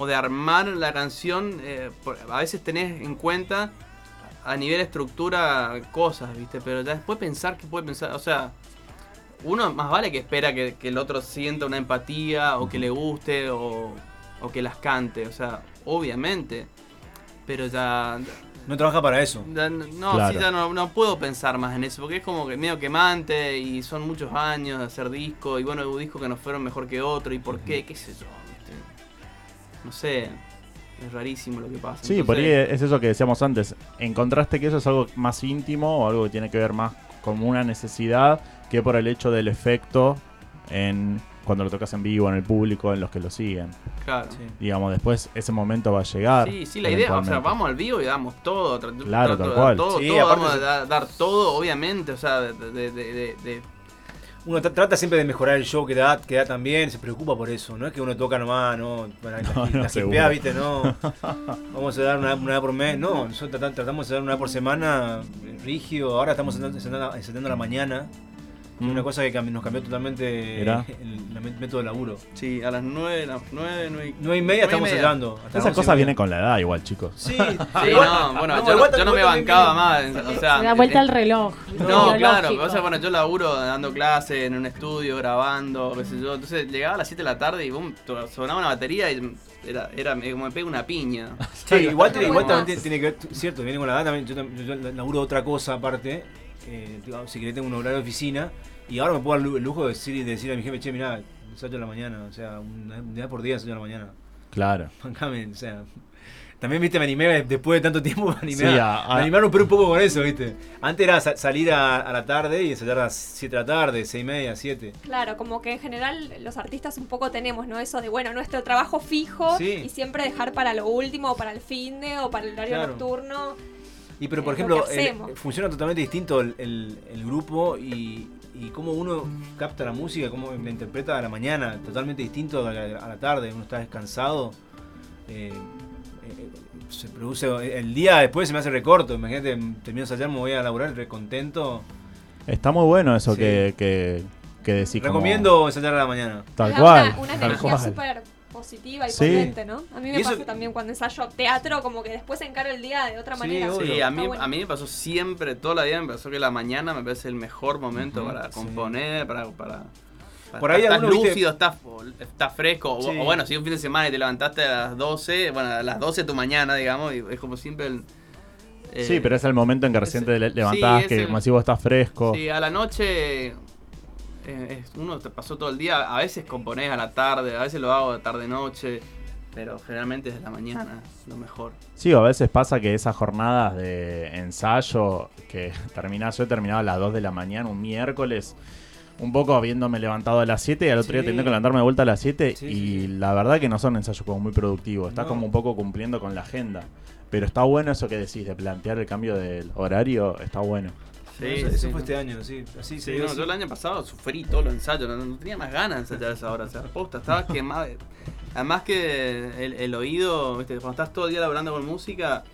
o de armar la canción, eh, por- a veces tenés en cuenta a nivel estructura cosas, ¿viste? Pero ya después pensar que puede pensar, o sea, uno más vale que espera que, que el otro sienta una empatía o que le guste o, o que las cante, o sea, obviamente. Pero ya, no trabaja para eso. ya no, Claro. sí, ya no, no puedo pensar más en eso, porque es como que medio quemante y son muchos años de hacer disco y bueno, hubo discos que nos fueron mejor que otro y por qué, qué sé yo. No sé, es rarísimo lo que pasa. Sí, por ahí es eso que decíamos antes. ¿Encontraste que eso es algo más íntimo o algo que tiene que ver más con una necesidad que por el hecho del efecto en cuando lo tocas en vivo, en el público, en los que lo siguen? Claro. Sí. Digamos, después ese momento va a llegar. Sí, sí, la idea, o sea, vamos al vivo y damos todo. Claro, trato tal de cual. dar Todo, Sí, todo, aparte vamos a se- dar, dar todo, obviamente, o sea, de, de- de- de- de- Uno tra- trata siempre de mejorar el show que da, que da también, se preocupa por eso. No es que uno toca nomás, no, para No, la, no, la viste, no. Vamos a dar una, una vez por mes. No, nosotros trata- tratamos de dar una vez por semana, eh, rígido. Ahora estamos ensayando a la mañana. Una cosa que nos cambió totalmente Era. el, el método de laburo. Sí, a las 9, las 9, 9, Nueve y media estamos las Esas cosas vienen con la edad igual, chicos. Sí, Sí, no, bueno, No, yo, no- yo no me bancaba más. O sea, Se da vuelta eh, el reloj. No, claro, o sea, bueno, yo laburo dando clases en un estudio, grabando, qué sé yo. Entonces llegaba a las 7 de la tarde y boom, sonaba una batería y era, era me- como me pega una piña. Sí, igual, también tiene que ver, cierto, viene con la edad también. Yo, yo, yo laburo otra cosa aparte. Eh, si querés, tengo un horario de oficina. Y ahora me puedo dar el lujo de decir, de decir a mi jefe, che, mirá, ensayo a la mañana. O sea, un un día por día ensayo a la mañana. Claro. Bancame, o sea. También, viste, me animé, después de tanto tiempo, me animé, Sí, a, a- me romper un poco con eso, viste. Antes era sa- salir a, a la tarde y ensayar a las 7 de la tarde, 6 y media, 7. Claro, como que en general los artistas un poco tenemos, ¿no? Eso de, bueno, nuestro trabajo fijo Sí. y siempre dejar para lo último, o para el fin de, o para el horario Claro. nocturno. Y pero por ejemplo, el- hacemos. funciona totalmente distinto el, el- el grupo y, y cómo uno capta la música, cómo la interpreta a la mañana, totalmente distinto a la, a la tarde, uno está descansado. eh, eh, se produce el día después se me hace recorto, imagínate, termino de ensayar, me voy a laburar recontento. Está muy bueno eso Sí. que, que, que decís. como- Recomiendo ensayar a la mañana. Tal cual. Una, una tal energía cual. Positiva y Sí. potente, ¿no? A mí me eso- pasa también cuando ensayo teatro, como que después encaro el día de otra manera. Sí, a mí, bueno. a mí me pasó siempre, toda la vida me pasó que la mañana me parece el mejor momento para sí. componer, para... para para Por ahí viste- lúcido, estás, estás fresco. O- Sí. O, bueno, si un fin de semana y te levantaste a las 12, bueno, a las 12 de tu mañana, digamos, y es como siempre el... eh, Sí, pero es el momento en que recién te le- levantás, que el- como si vos estás fresco. Sí, a la noche eh, es- uno te pasó todo el día, a veces componés a la tarde, a veces lo hago de tarde-noche, pero generalmente es de la mañana, lo mejor. Sí, a veces pasa que esas jornadas de ensayo que terminás, yo he terminado a las 2 de la mañana un miércoles, un poco habiéndome levantado a las 7 y al otro día Sí. teniendo que levantarme de vuelta a las 7 Sí, y sí, sí. la verdad que no son ensayos como muy productivos, estás No. como un poco cumpliendo con la agenda. Pero está bueno eso que decís, de plantear el cambio del horario, está bueno. Sí, eso sí, eso no. fue este año, sí. Así Sí, no, así. yo el año pasado sufrí todos los ensayos, no, no tenía más ganas de ensayar esa hora, o sea, posta, estaba quemado. Además que el, el oído, ¿viste? cuando estás todo el día laburando con música,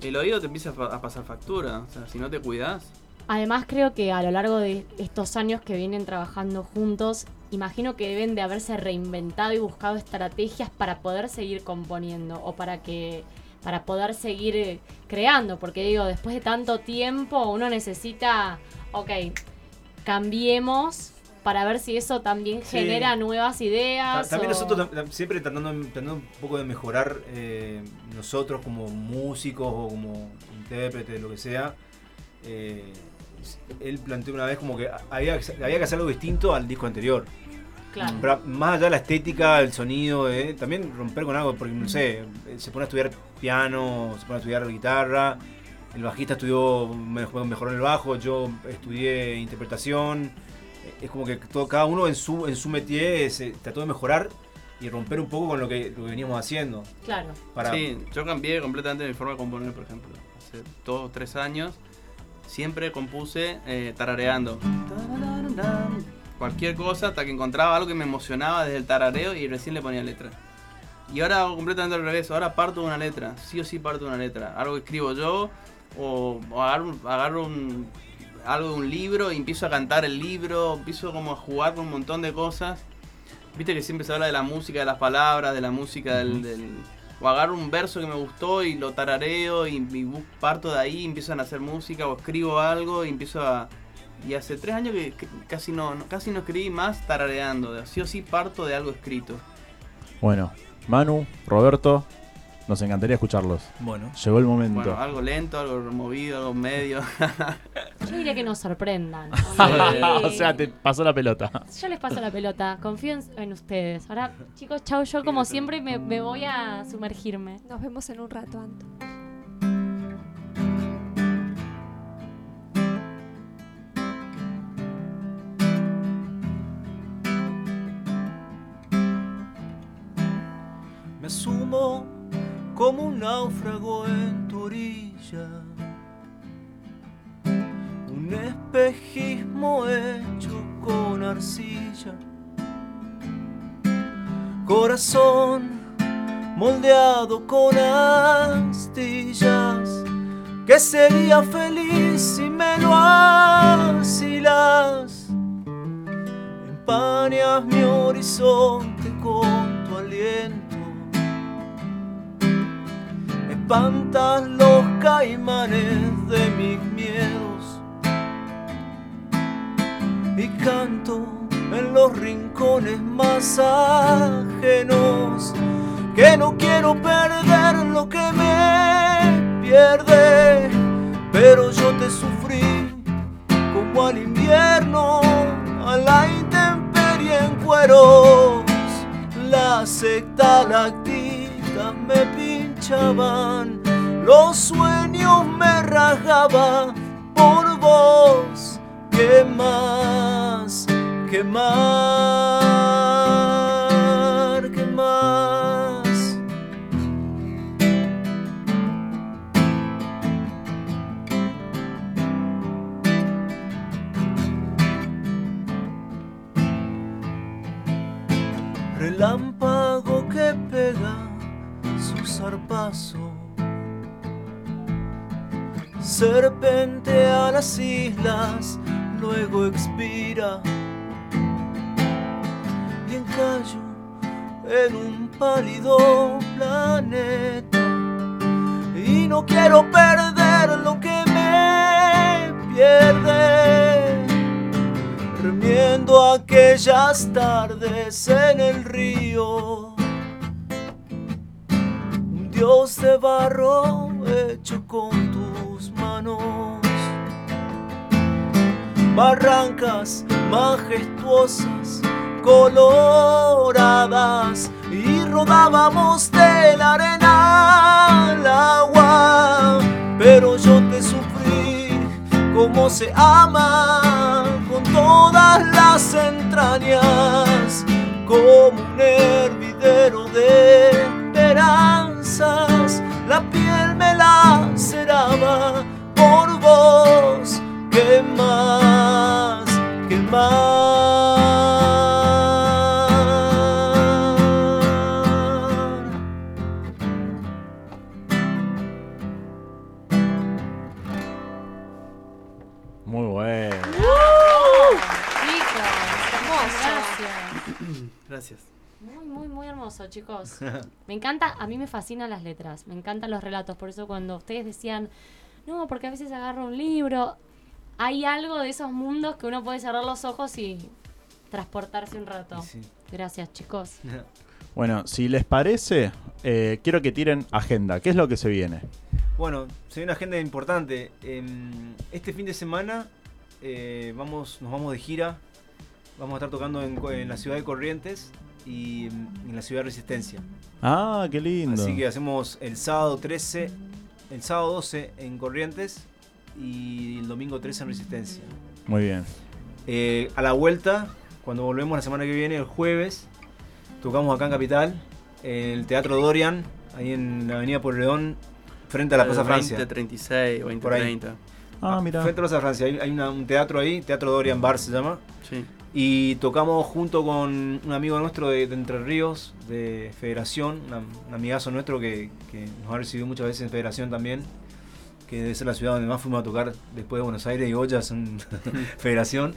el oído te empieza a pasar factura, o sea, si no te cuidas. Además creo que a lo largo de estos años que vienen trabajando juntos, imagino que deben de haberse reinventado y buscado estrategias para poder seguir componiendo o para que para poder seguir eh, creando, porque digo, después de tanto tiempo uno necesita, ok, cambiemos para ver si eso también Sí. genera nuevas ideas. También o- nosotros siempre tratando, tratando un poco de mejorar eh, nosotros como músicos o como intérpretes, lo que sea. eh, él planteó una vez como que había, había que hacer algo distinto al disco anterior. Claro. Pero más allá de la estética, el sonido, eh, también romper con algo, porque no sé, eh, se pone a estudiar piano, se pone a estudiar guitarra, el bajista estudió, mejor, mejoró en el bajo, yo estudié interpretación, eh, es como que todo, cada uno en su, en su métier se trató de mejorar y romper un poco con lo que, lo que veníamos haciendo. Claro. Para, Sí, yo cambié completamente mi forma de componer, por ejemplo. Hace dos o tres años siempre compuse eh, tarareando. Cualquier cosa hasta que encontraba algo que me emocionaba desde el tarareo y recién le ponía letra. Y ahora hago completamente al revés. Ahora parto de una letra. Sí o sí parto de una letra. Algo que escribo yo o, o agarro, un- agarro un- algo de un libro y empiezo a cantar el libro. Empiezo como a jugar con un montón de cosas. Viste que siempre se habla de la música, de las palabras, de la música del, del- O agarro un verso que me gustó y lo tarareo y, y parto de ahí, empiezo a hacer música o escribo algo y empiezo a... Y hace tres años que, que casi no, no- casi no escribí más tarareando. de- Sí o sí parto de algo escrito. Bueno, Manu, Roberto, nos encantaría escucharlos. Bueno. Llegó el momento. Bueno, algo lento, algo movido, algo medio. Yo diría que nos sorprendan. o sea, te pasó la pelota. Yo les paso la pelota, confío en, en ustedes. Ahora, chicos, chau, yo como siempre me, me voy a sumergirme. Nos vemos en un rato, Anto. Como un náufrago en tu orilla. Un espejismo hecho con arcilla. Corazón moldeado con astillas. Que sería feliz si me lo asilas. empañas mi horizonte con tu aliento. Espantas los caimanes de mis miedos. Y canto en los rincones más ajenos que no quiero perder lo que me pierde, pero yo te sufrí como al invierno, a la intemperie en cueros, la secta lactita me los sueños me rajaban por vos, ¿qué más? ¿qué más? Zarpazo. Serpente a las islas, luego expira y encallo en un pálido planeta. Y no quiero perder lo que me pierde, remiendo aquellas tardes en el río. Dios de barro hecho con tus manos barrancas majestuosas, coloradas, y rodábamos de la arena al agua. Pero yo te sufrí como se ama con todas las entrañas, como un hervidero de esperanzas. La piel me laceraba por vos. ¿Qué más? ¿Qué más? Muy bueno. Chicos, hermoso. Gracias. Gracias. Muy, muy, muy hermoso, chicos. Me encanta, a mí me fascinan las letras, me encantan los relatos. Por eso cuando ustedes decían, no, porque a veces agarro un libro, hay algo de esos mundos que uno puede cerrar los ojos y transportarse un rato. Sí. Gracias, chicos. Bueno, si les parece, eh, quiero que tiren agenda. ¿Qué es lo que se viene? Bueno, se viene una agenda importante. Em, este fin de semana eh, vamos, nos vamos de gira. Vamos a estar tocando en la ciudad de Corrientes y em, en la ciudad de Resistencia. Ah, qué lindo. Así que hacemos el sábado 13, el sábado 12 en Corrientes y el domingo 13 en Resistencia. Muy bien. Eh, a la vuelta, cuando volvemos la semana que viene, el jueves, tocamos acá en Capital, en el Teatro Dorian, ahí en la Avenida Porredón, frente a la Plaza Francia. 2036, Por ahí. 2030. Ah, mira. Frente a la Plaza Francia, hay, hay una- un teatro ahí, Teatro Dorian Bar se llama. Sí. Y tocamos junto con un amigo nuestro de, de Entre Ríos, de Federación, una- un amigazo nuestro que, que nos ha recibido muchas veces en Federación también, que debe ser la ciudad donde más fuimos a tocar después de Buenos Aires y Ollas en Federación.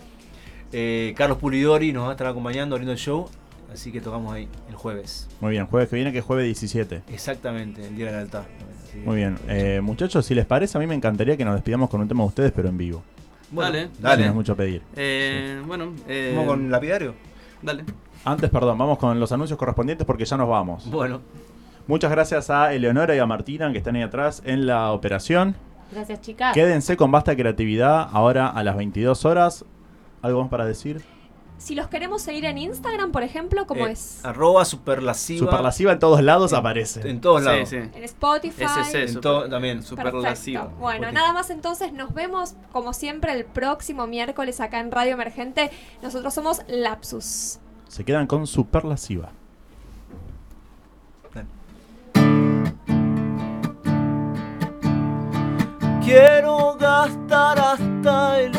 Eh, Carlos Pulidori nos va a estar acompañando abriendo el show, así que tocamos ahí el jueves. Muy bien, jueves que viene, que es jueves 17. Exactamente, el día de la que- Muy bien. Eh, muchachos, si les parece, a mí me encantaría que nos despidamos con un tema de ustedes, pero en vivo. Bueno, Dale, Dale, no es mucho pedir. Eh, bueno, eh, ¿Vamos con lapidario? Dale. Antes, perdón, vamos con los anuncios correspondientes porque ya nos vamos. Bueno. Muchas gracias a Eleonora y a Martina que están ahí atrás en la operación. Gracias, chicas. Quédense con Basta Creatividad ahora a las 22 horas. ¿Algo más para decir? Si los queremos seguir en Instagram, por ejemplo, ¿cómo Eh, es? Arroba superlasiva. Superlasiva en todos lados aparece. En todos lados. sí. En Spotify. SC, En super- también. Superlasiva. Perfecto. Bueno, nada más entonces nos vemos como siempre el próximo miércoles acá en Radio Emergente. Nosotros somos Lapsus. Se quedan con Superlasiva. Quiero gastar hasta el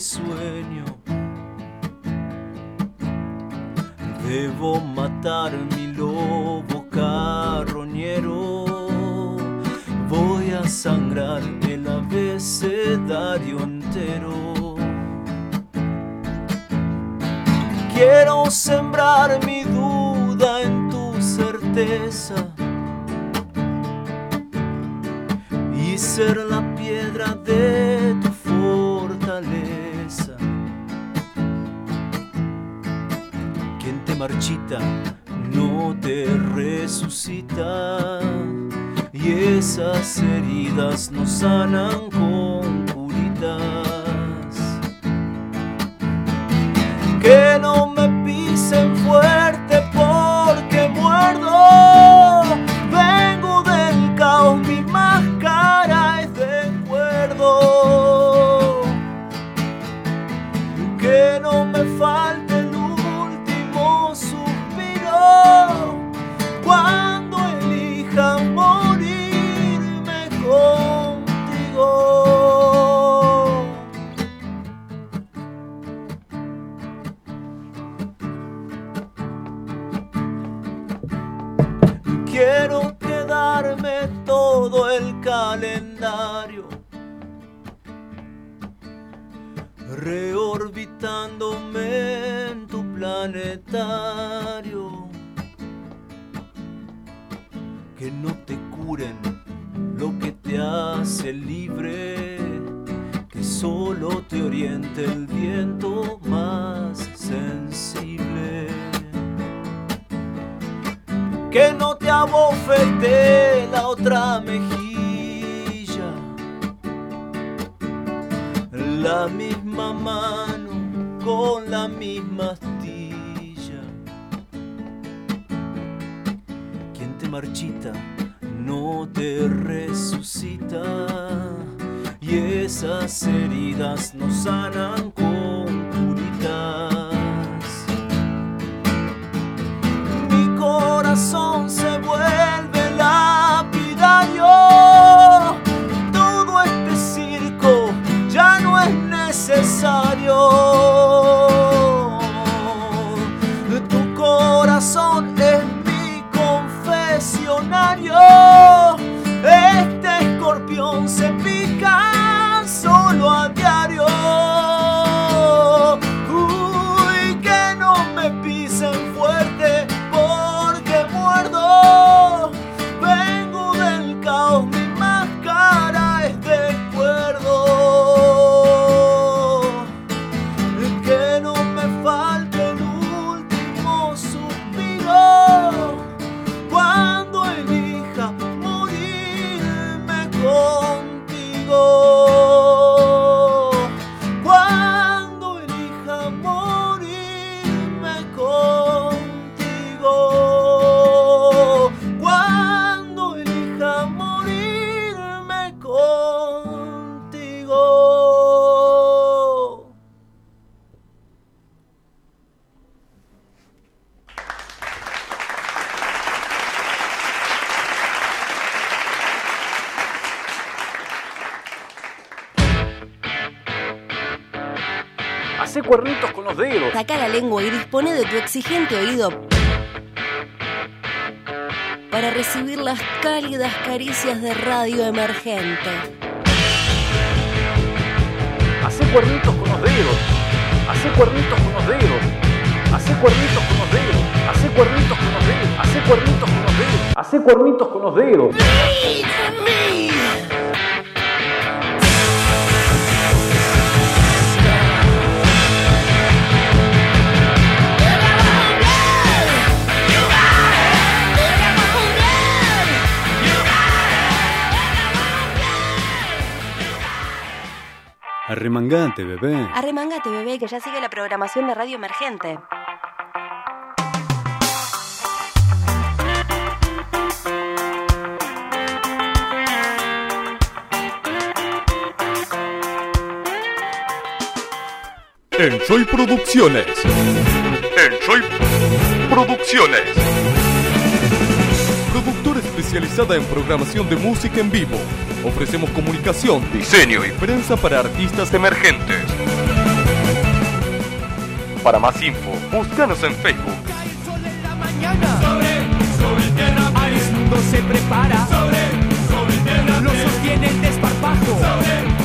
sueño. Debo matar mi lobo carroñero sangrar el abecedario entero. Quiero sembrar mi duda en tu certeza y ser la piedra de tu marchita no te resucita y esas heridas no sanan con curitas. Que no me pisen fuerte porque lengua y dispone de tu exigente oído para recibir las cálidas caricias de radio emergente. Hacé cuernitos con los dedos. Hacé cuernitos con los dedos. Hacé cuernitos con los dedos. Hacé cuernitos con los dedos. Hacé cuernitos con los dedos. Hacé cuernitos con los dedos. Arremangate, bebé. Arremangate, bebé, que ya sigue la programación de Radio Emergente. Enjoy Producciones. Enjoy Producciones. Especializada en programación de música en vivo. Ofrecemos comunicación, diseño y prensa para artistas emergentes. Para más info, búscanos en Facebook. Sobre, sobre tierra, Arismundo se prepara. Sobre, sobre tierra, lo sostiene el desparpajo. Se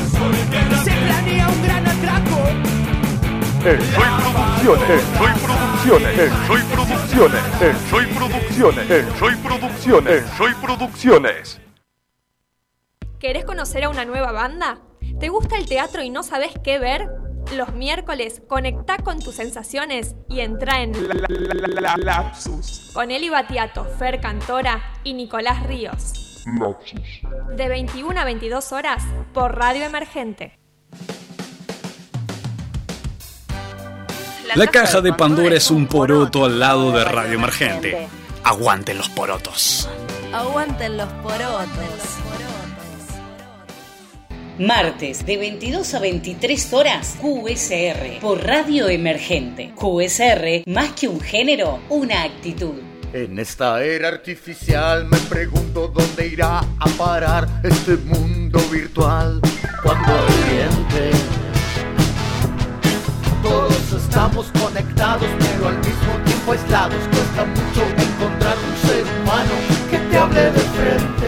En Soy Producciones, en Soy Producciones, en Soy Producciones, en Soy Producciones, en Soy Producciones, en Soy Producciones. ¿Querés conocer a una nueva banda? ¿Te gusta el teatro y no sabes qué ver? Los miércoles conecta con tus sensaciones y entra en Lapsus. con Eli Batiato, Fer Cantora y Nicolás Ríos. De 21 a 22 horas por Radio Emergente. La caja de Pandora es un poroto al lado de Radio Emergente. Aguanten los porotos. Aguanten los porotos. Martes de 22 a 23 horas, QSR por Radio Emergente. QSR, más que un género, una actitud. En esta era artificial me pregunto dónde irá a parar este mundo virtual cuando reviente. Estamos conectados pero al mismo tiempo aislados. Cuesta mucho encontrar un ser humano que te hable de frente.